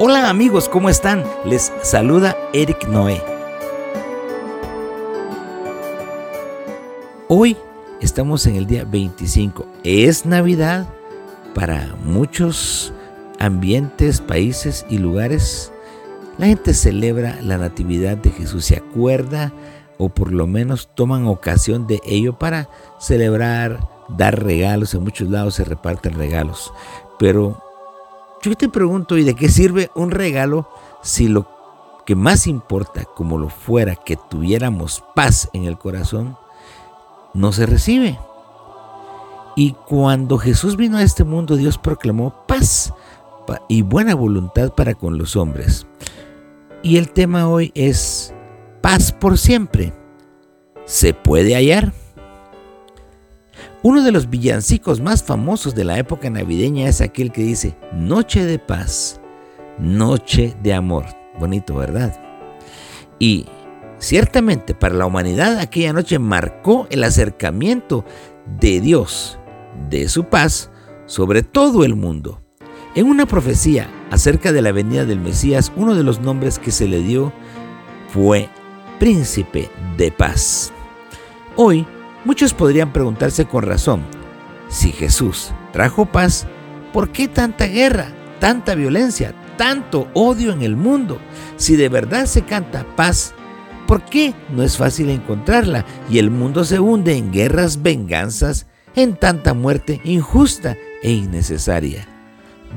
Hola amigos, ¿cómo están? Les saluda Eric Noé. Hoy estamos en el día 25. Es Navidad para muchos ambientes, países y lugares. La gente celebra la Natividad de Jesús, se acuerda o por lo menos toman ocasión de ello para celebrar, dar regalos. En muchos lados se reparten regalos. Pero yo te pregunto, ¿y de qué sirve un regalo si lo que más importa, como lo fuera, que tuviéramos paz en el corazón, no se recibe? Y cuando Jesús vino a este mundo, Dios proclamó paz y buena voluntad para con los hombres. Y el tema hoy es paz por siempre. ¿Se puede hallar? Uno de los villancicos más famosos de la época navideña es aquel que dice, Noche de paz, noche de amor. Bonito, ¿verdad? Y ciertamente para la humanidad aquella noche marcó el acercamiento de Dios, de su paz, sobre todo el mundo. En una profecía acerca de la venida del Mesías, uno de los nombres que se le dio fue Príncipe de Paz. Hoy, Muchos podrían preguntarse con razón, si Jesús trajo paz, ¿por qué tanta guerra, tanta violencia, tanto odio en el mundo? Si de verdad se canta paz, ¿por qué no es fácil encontrarla y el mundo se hunde en guerras, venganzas, en tanta muerte injusta e innecesaria?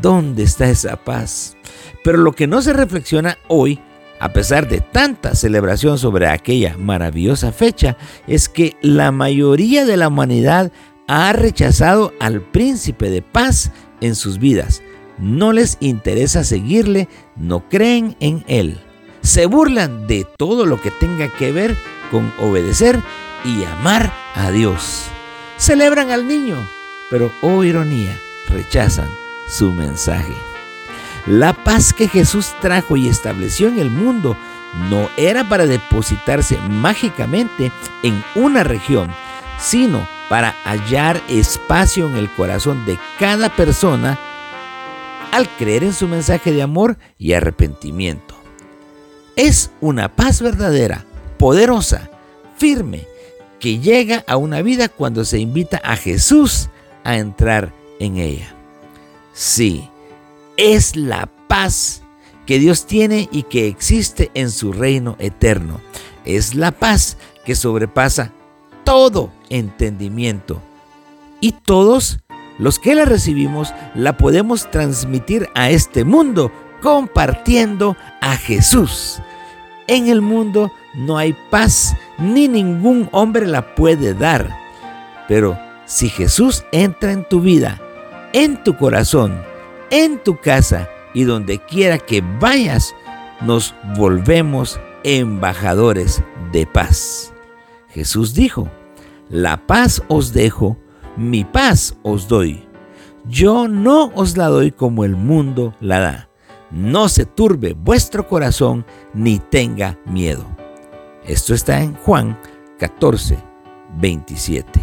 ¿Dónde está esa paz? Pero lo que no se reflexiona hoy a pesar de tanta celebración sobre aquella maravillosa fecha, es que la mayoría de la humanidad ha rechazado al príncipe de paz en sus vidas. No les interesa seguirle, no creen en él. Se burlan de todo lo que tenga que ver con obedecer y amar a Dios. Celebran al niño, pero, oh ironía, rechazan su mensaje. La paz que Jesús trajo y estableció en el mundo no era para depositarse mágicamente en una región, sino para hallar espacio en el corazón de cada persona al creer en su mensaje de amor y arrepentimiento. Es una paz verdadera, poderosa, firme, que llega a una vida cuando se invita a Jesús a entrar en ella. Sí, es la paz que Dios tiene y que existe en su reino eterno. Es la paz que sobrepasa todo entendimiento. Y todos los que la recibimos la podemos transmitir a este mundo compartiendo a Jesús. En el mundo no hay paz ni ningún hombre la puede dar. Pero si Jesús entra en tu vida, en tu corazón, en tu casa y donde quiera que vayas, nos volvemos embajadores de paz. Jesús dijo, la paz os dejo, mi paz os doy. Yo no os la doy como el mundo la da. No se turbe vuestro corazón ni tenga miedo. Esto está en Juan 14, 27.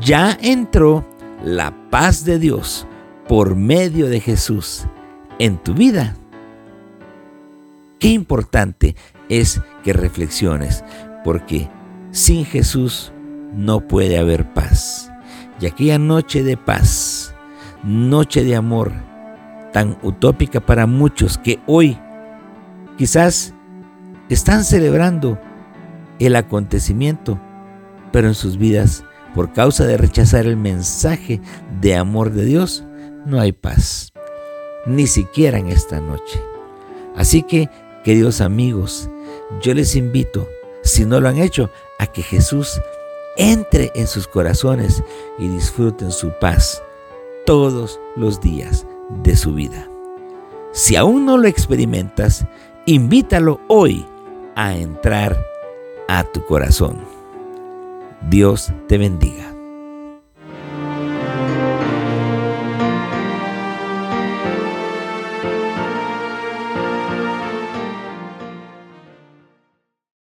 Ya entró la paz de Dios por medio de Jesús en tu vida. Qué importante es que reflexiones, porque sin Jesús no puede haber paz. Y aquella noche de paz, noche de amor, tan utópica para muchos que hoy quizás están celebrando el acontecimiento, pero en sus vidas, por causa de rechazar el mensaje de amor de Dios, no hay paz, ni siquiera en esta noche. Así que, queridos amigos, yo les invito, si no lo han hecho, a que Jesús entre en sus corazones y disfruten su paz todos los días de su vida. Si aún no lo experimentas, invítalo hoy a entrar a tu corazón. Dios te bendiga.